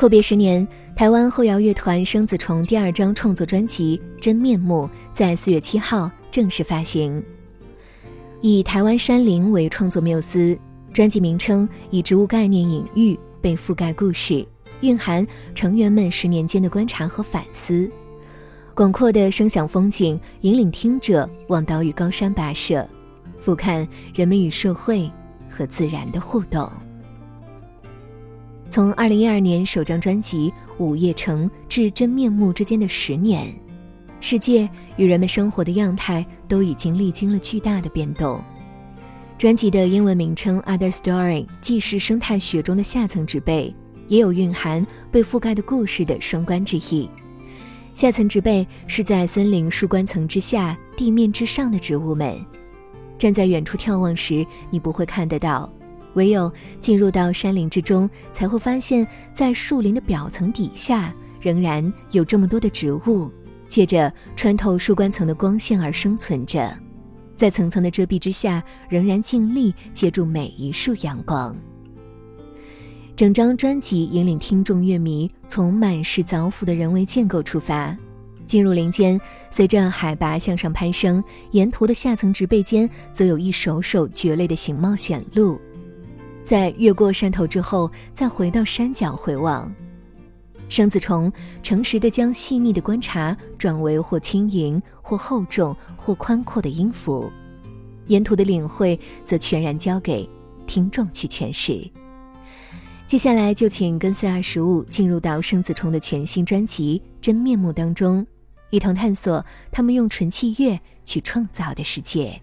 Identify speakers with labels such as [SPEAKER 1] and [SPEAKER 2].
[SPEAKER 1] 阔别十年，台湾后摇乐团生子虫第二张创作专辑《真面目》在四月七号正式发行。以台湾山林为创作缪斯，专辑名称以植物概念隐喻被覆盖故事，蕴含成员们十年间的观察和反思。广阔的声响风景引领听者往岛屿高山跋涉，俯瞰人们与社会和自然的互动。从二零一二年首张专辑《午夜城》至真面目之间的十年，世界与人们生活的样态都已经历经了巨大的变动。专辑的英文名称《Other Story》既是生态学中的下层植被，也有蕴含被覆盖的故事的双关之意。下层植被是在森林树冠层之下、地面之上的植物们，站在远处眺望时，你不会看得到。唯有进入到山林之中，才会发现，在树林的表层底下，仍然有这么多的植物，借着穿透树冠层的光线而生存着，在层层的遮蔽之下，仍然尽力接住每一束阳光。整张专辑引领听众乐迷从满是凿斧的人为建构出发，进入林间，随着海拔向上攀升，沿途的下层植被间，则有一首首蕨类的形貌显露。在越过山头之后，再回到山脚回望，生子虫诚实的将细腻的观察转为或轻盈、或厚重、或宽阔的音符，沿途的领会则全然交给听众去诠释。接下来就请跟随二十五进入到生子虫的全新专辑《真面目》当中，一同探索他们用纯器乐去创造的世界。